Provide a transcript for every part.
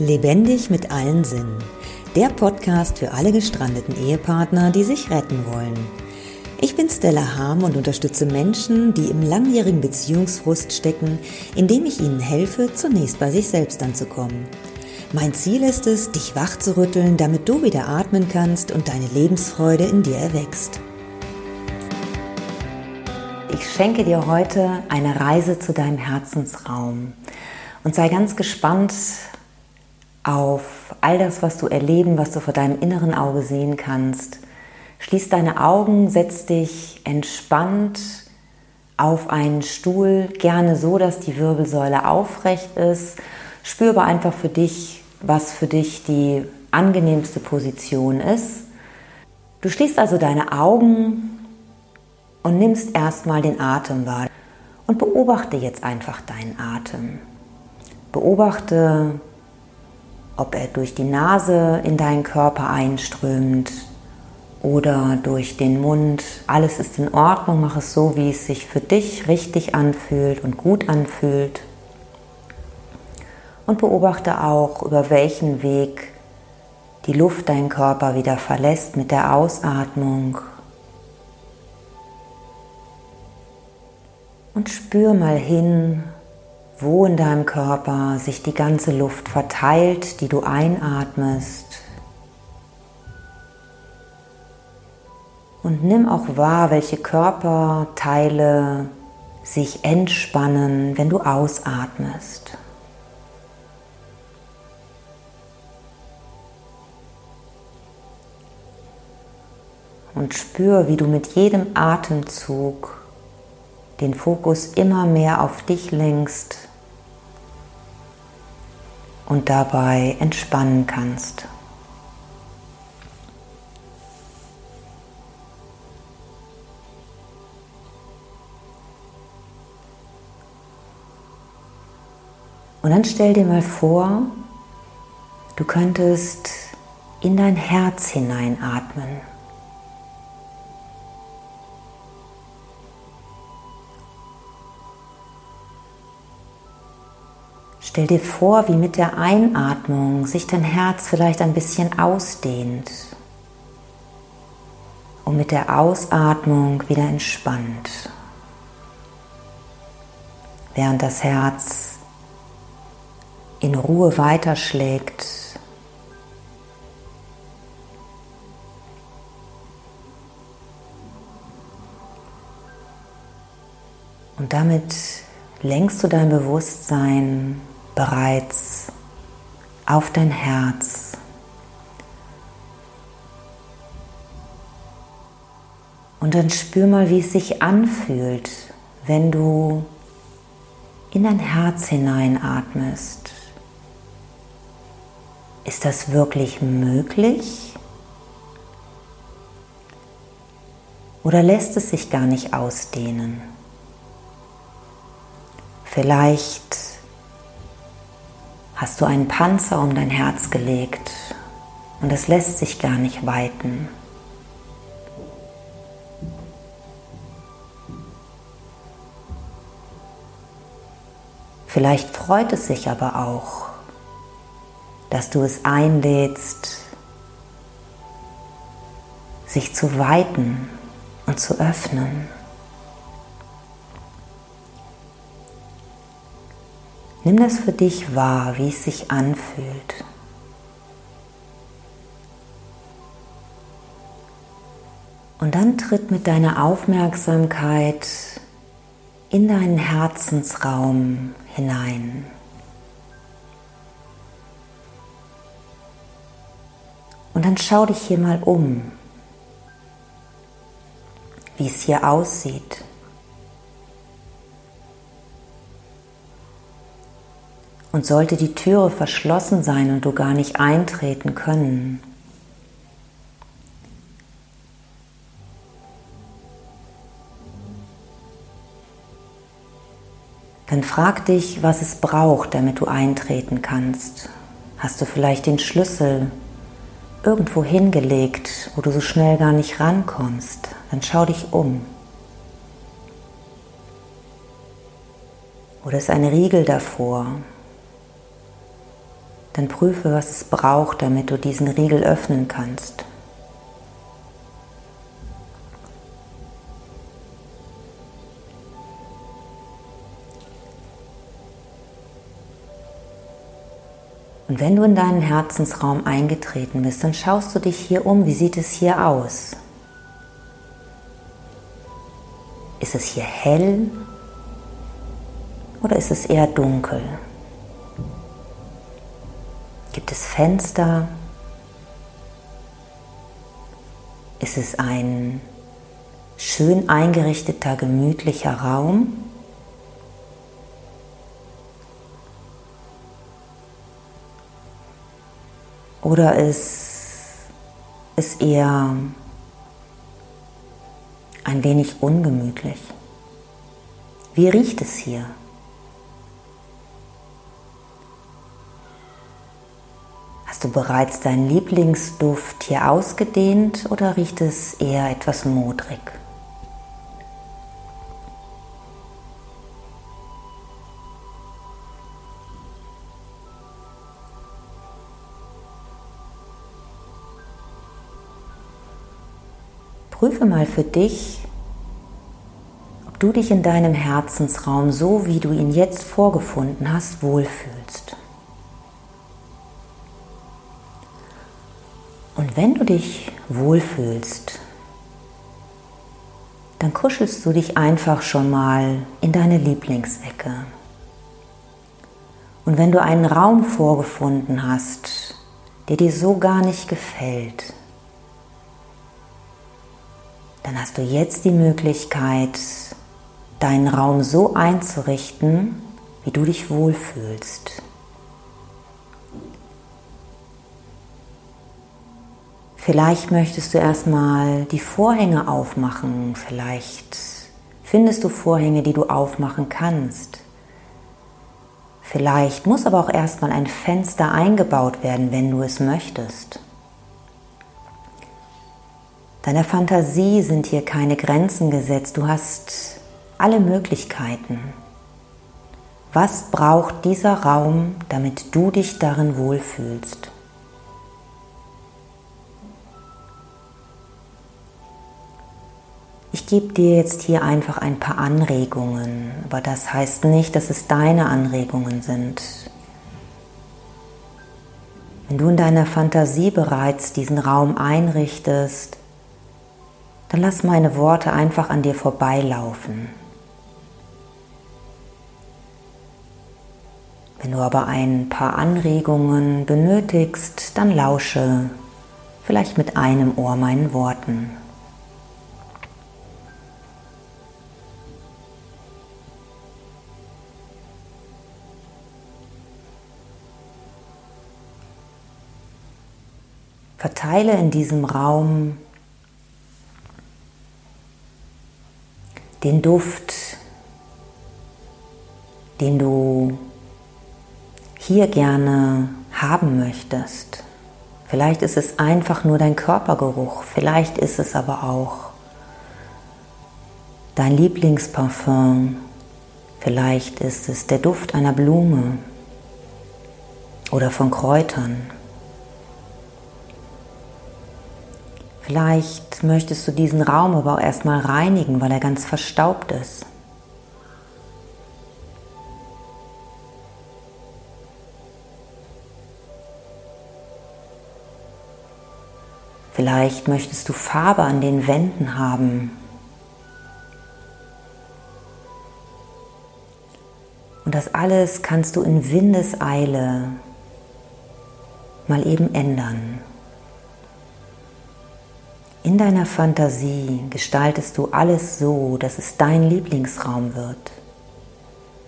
Lebendig mit allen Sinnen. Der Podcast für alle gestrandeten Ehepartner, die sich retten wollen. Ich bin Stella Harm und unterstütze Menschen, die im langjährigen Beziehungsfrust stecken, indem ich ihnen helfe, zunächst bei sich selbst anzukommen. Mein Ziel ist es, dich wach zu rütteln, damit du wieder atmen kannst und deine Lebensfreude in dir erwächst. Ich schenke dir heute eine Reise zu deinem Herzensraum und sei ganz gespannt, auf all das, was du erleben, was du vor deinem inneren Auge sehen kannst. Schließ deine Augen, setz dich entspannt auf einen Stuhl, gerne so, dass die Wirbelsäule aufrecht ist. Spüre einfach für dich, was für dich die angenehmste Position ist. Du schließt also deine Augen und nimmst erstmal den Atem wahr und beobachte jetzt einfach deinen Atem. Beobachte, ob er durch die Nase in deinen Körper einströmt oder durch den Mund. Alles ist in Ordnung, mach es so, wie es sich für dich richtig anfühlt und gut anfühlt. Und beobachte auch, über welchen Weg die Luft deinen Körper wieder verlässt mit der Ausatmung. Und spür mal hin, wo in deinem Körper sich die ganze Luft verteilt, die du einatmest. Und nimm auch wahr, welche Körperteile sich entspannen, wenn du ausatmest. Und spür, wie du mit jedem Atemzug den Fokus immer mehr auf dich lenkst und dabei entspannen kannst. Und dann stell dir mal vor, du könntest in dein Herz hineinatmen. Stell dir vor, wie mit der Einatmung sich dein Herz vielleicht ein bisschen ausdehnt und mit der Ausatmung wieder entspannt, während das Herz in Ruhe weiterschlägt. Und damit lenkst du dein Bewusstsein bereits auf dein Herz. Und dann spür mal, wie es sich anfühlt, wenn du in dein Herz hineinatmest. Ist das wirklich möglich? Oder lässt es sich gar nicht ausdehnen? Vielleicht hast du einen Panzer um dein Herz gelegt und es lässt sich gar nicht weiten. Vielleicht freut es sich aber auch, dass du es einlädst, sich zu weiten und zu öffnen. Nimm das für dich wahr, wie es sich anfühlt. Und dann tritt mit deiner Aufmerksamkeit in deinen Herzensraum hinein. Und dann schau dich hier mal um, wie es hier aussieht. Und sollte die Türe verschlossen sein und du gar nicht eintreten können, dann frag dich, was es braucht, damit du eintreten kannst. Hast du vielleicht den Schlüssel irgendwo hingelegt, wo du so schnell gar nicht rankommst? Dann schau dich um. Oder ist ein Riegel davor? Dann prüfe, was es braucht, damit du diesen Riegel öffnen kannst. Und wenn du in deinen Herzensraum eingetreten bist, dann schaust du dich hier um. Wie sieht es hier aus? Ist es hier hell oder ist es eher dunkel? Gibt es Fenster? Ist es ein schön eingerichteter, gemütlicher Raum? Oder ist es eher ein wenig ungemütlich? Wie riecht es hier? Hast du bereits deinen Lieblingsduft hier ausgedehnt oder riecht es eher etwas modrig? Prüfe mal für dich, ob du dich in deinem Herzensraum, so wie du ihn jetzt vorgefunden hast, wohlfühlst. Und wenn du dich wohlfühlst, dann kuschelst du dich einfach schon mal in deine Lieblingsecke. Und wenn du einen Raum vorgefunden hast, der dir so gar nicht gefällt, dann hast du jetzt die Möglichkeit, deinen Raum so einzurichten, wie du dich wohlfühlst. Vielleicht möchtest du erstmal die Vorhänge aufmachen, vielleicht findest du Vorhänge, die du aufmachen kannst. Vielleicht muss aber auch erstmal ein Fenster eingebaut werden, wenn du es möchtest. Deiner Fantasie sind hier keine Grenzen gesetzt. Du hast alle Möglichkeiten. Was braucht dieser Raum, damit du dich darin wohlfühlst? Gebe dir jetzt hier einfach ein paar Anregungen, aber das heißt nicht, dass es deine Anregungen sind. Wenn du in deiner Fantasie bereits diesen Raum einrichtest, dann lass meine Worte einfach an dir vorbeilaufen. Wenn du aber ein paar Anregungen benötigst, dann lausche vielleicht mit einem Ohr meinen Worten. Verteile in diesem Raum den Duft, den du hier gerne haben möchtest. Vielleicht ist es einfach nur dein Körpergeruch, vielleicht ist es aber auch dein Lieblingsparfum, vielleicht ist es der Duft einer Blume oder von Kräutern. Vielleicht möchtest du diesen Raum aber auch erstmal reinigen, weil er ganz verstaubt ist. Vielleicht möchtest du Farbe an den Wänden haben. Und das alles kannst du in Windeseile mal eben ändern. In deiner Fantasie gestaltest du alles so, dass es dein Lieblingsraum wird.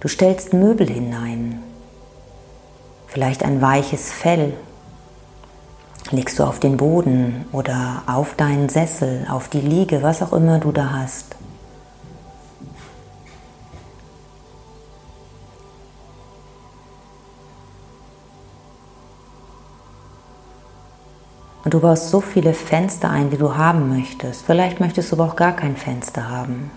Du stellst Möbel hinein, vielleicht ein weiches Fell, legst du auf den Boden oder auf deinen Sessel, auf die Liege, was auch immer du da hast. Und du baust so viele Fenster ein, wie du haben möchtest. Vielleicht möchtest du aber auch gar kein Fenster haben.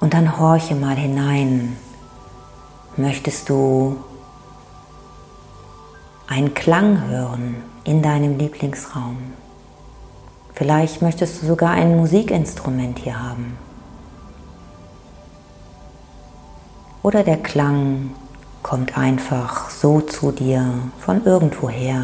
Und dann horche mal hinein. Möchtest du einen Klang hören in deinem Lieblingsraum? Vielleicht möchtest du sogar ein Musikinstrument hier haben. Oder der Klang kommt einfach so zu dir von irgendwoher.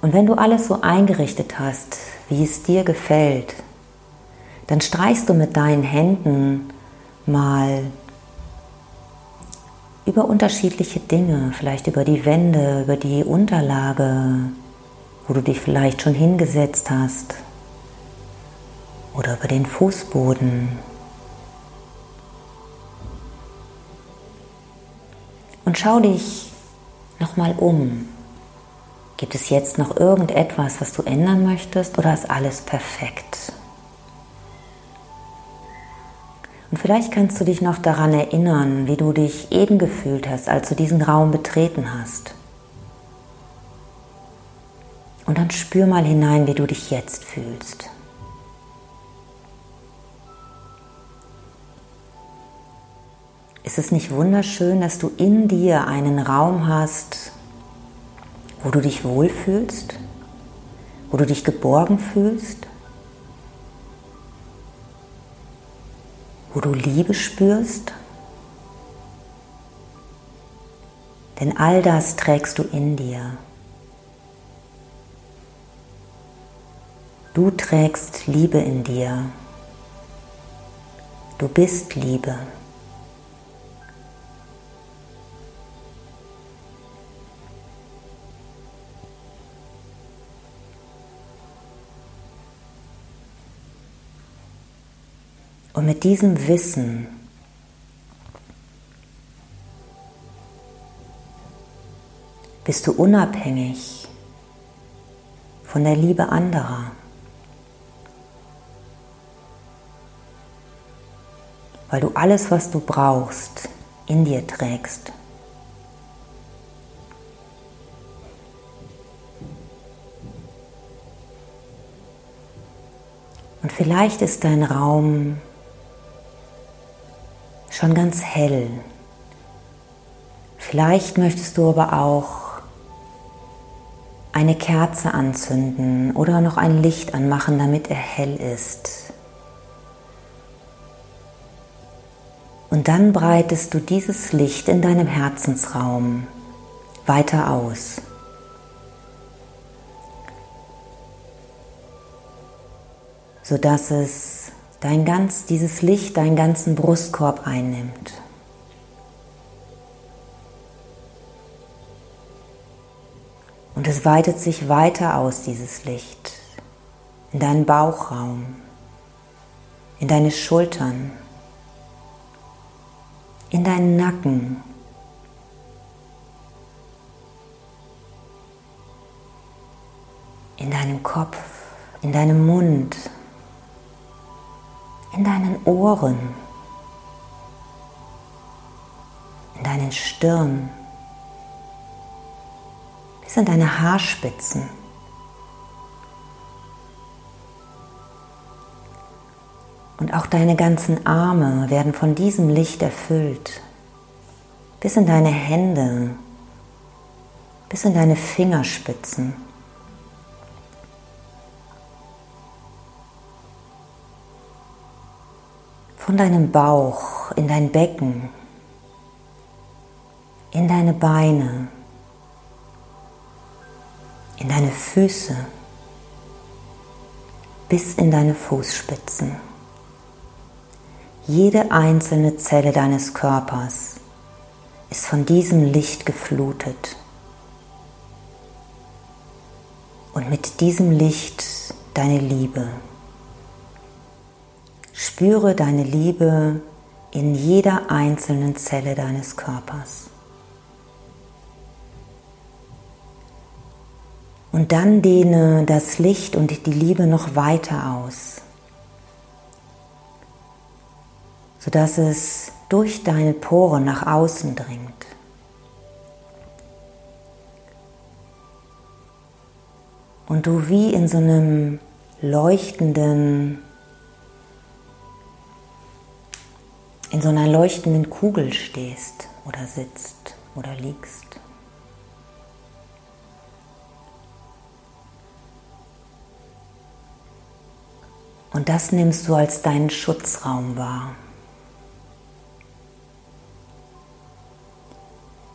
Und wenn du alles so eingerichtet hast, wie es dir gefällt, dann streichst du mit deinen Händen mal über unterschiedliche Dinge, vielleicht über die Wände, über die Unterlage, wo du dich vielleicht schon hingesetzt hast, oder über den Fußboden. Und schau dich nochmal um. Gibt es jetzt noch irgendetwas, was du ändern möchtest oder ist alles perfekt? Und vielleicht kannst du dich noch daran erinnern, wie du dich eben gefühlt hast, als du diesen Raum betreten hast. Und dann spür mal hinein, wie du dich jetzt fühlst. Ist es nicht wunderschön, dass du in dir einen Raum hast, wo du dich wohlfühlst, wo du dich geborgen fühlst, wo du Liebe spürst. Denn all das trägst du in dir. Du trägst Liebe in dir. Du bist Liebe. Und mit diesem Wissen bist du unabhängig von der Liebe anderer. Weil du alles, was du brauchst, in dir trägst. Und vielleicht ist dein Raum schon ganz hell. Vielleicht möchtest du aber auch eine Kerze anzünden oder noch ein Licht anmachen, damit er hell ist. Und dann breitest du dieses Licht in deinem Herzensraum weiter aus. sodass es dein ganz, dieses Licht deinen ganzen Brustkorb einnimmt. Und es weitet sich weiter aus, dieses Licht, in deinen Bauchraum, in deine Schultern, in deinen Nacken, in deinem Kopf, in deinem Mund, in deinen Ohren, in deinen Stirn, bis in deine Haarspitzen. Und auch deine ganzen Arme werden von diesem Licht erfüllt, bis in deine Hände, bis in deine Fingerspitzen. von deinem Bauch in dein Becken, in deine Beine, in deine Füße, bis in deine Fußspitzen. Jede einzelne Zelle deines Körpers ist von diesem Licht geflutet. Und mit diesem Licht deine Liebe. Spüre deine Liebe in jeder einzelnen Zelle deines Körpers. Und dann dehne das Licht und die Liebe noch weiter aus, sodass es durch deine Poren nach außen dringt. und du wie in so einem leuchtenden, in so einer leuchtenden Kugel stehst oder sitzt oder liegst. Und das nimmst du als deinen Schutzraum wahr.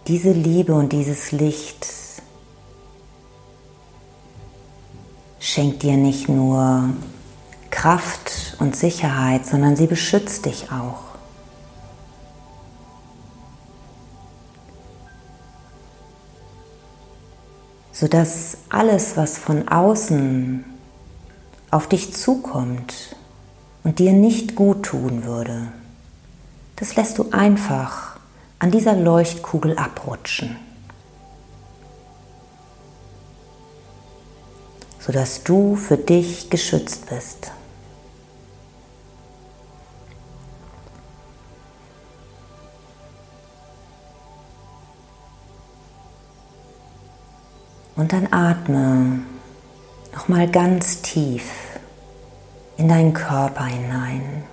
Diese Liebe und dieses Licht schenkt dir nicht nur Kraft und Sicherheit, sondern sie beschützt dich auch. Sodass alles, was von außen auf dich zukommt und dir nicht gut tun würde, das lässt du einfach an dieser Leuchtkugel abrutschen, sodass du für dich geschützt bist. Und dann atme nochmal ganz tief in deinen Körper hinein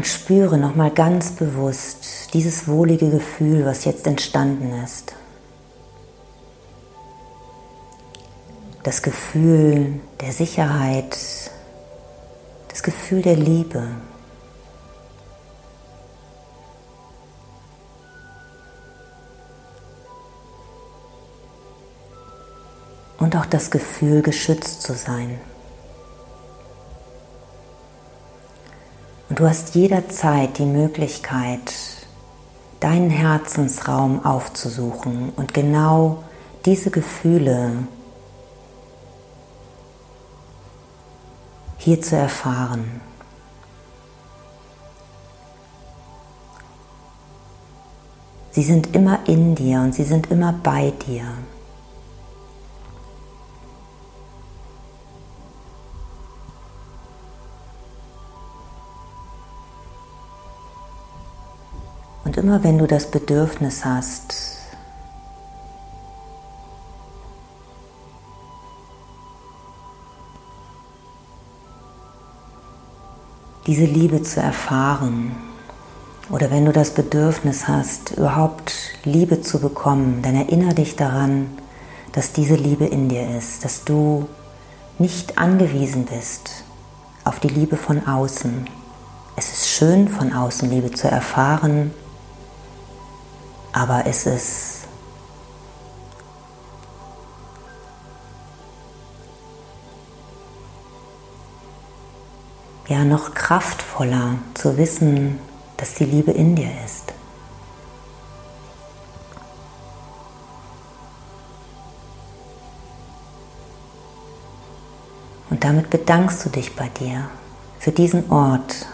und spüre nochmal ganz bewusst dieses wohlige Gefühl, was jetzt entstanden ist. Das Gefühl der Sicherheit, das Gefühl der Liebe. und auch das Gefühl, geschützt zu sein. Und du hast jederzeit die Möglichkeit, deinen Herzensraum aufzusuchen und genau diese Gefühle hier zu erfahren. Sie sind immer in dir und sie sind immer bei dir. Immer wenn du das Bedürfnis hast, diese Liebe zu erfahren, oder wenn du das Bedürfnis hast, überhaupt Liebe zu bekommen, dann erinnere dich daran, dass diese Liebe in dir ist, dass du nicht angewiesen bist auf die Liebe von außen. Es ist schön, von außen Liebe zu erfahren, aber es ist ja noch kraftvoller zu wissen, dass die Liebe in dir ist. Und damit bedankst du dich bei dir für diesen Ort,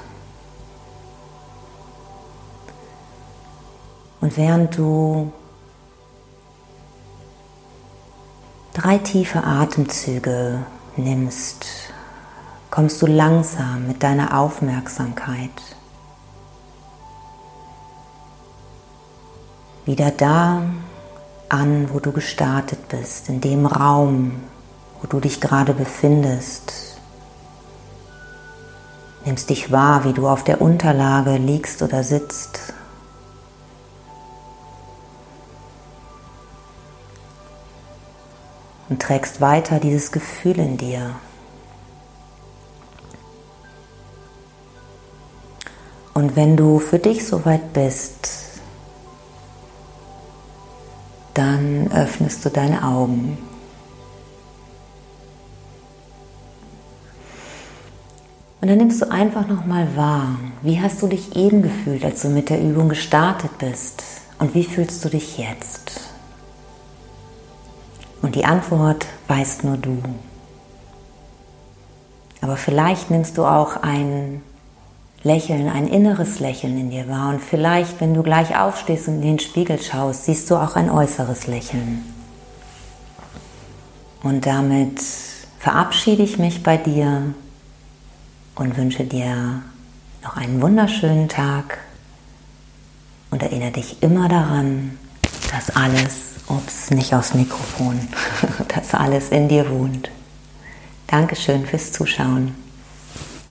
Und während du drei tiefe Atemzüge nimmst, kommst du langsam mit deiner Aufmerksamkeit wieder da an, wo du gestartet bist, in dem Raum, wo du dich gerade befindest. Nimmst dich wahr, wie du auf der Unterlage liegst oder sitzt. Und trägst weiter dieses Gefühl in dir. Und wenn du für dich soweit bist, dann öffnest du deine Augen. Und dann nimmst du einfach nochmal wahr, wie hast du dich eben gefühlt, als du mit der Übung gestartet bist und wie fühlst du dich jetzt? Und die Antwort weißt nur du. Aber vielleicht nimmst du auch ein Lächeln, ein inneres Lächeln in dir wahr. Und vielleicht, wenn du gleich aufstehst und in den Spiegel schaust, siehst du auch ein äußeres Lächeln. Und damit verabschiede ich mich bei dir und wünsche dir noch einen wunderschönen Tag und erinnere dich immer daran, dass alles Ups, nicht aufs Mikrofon, dass alles in dir wohnt. Dankeschön fürs Zuschauen.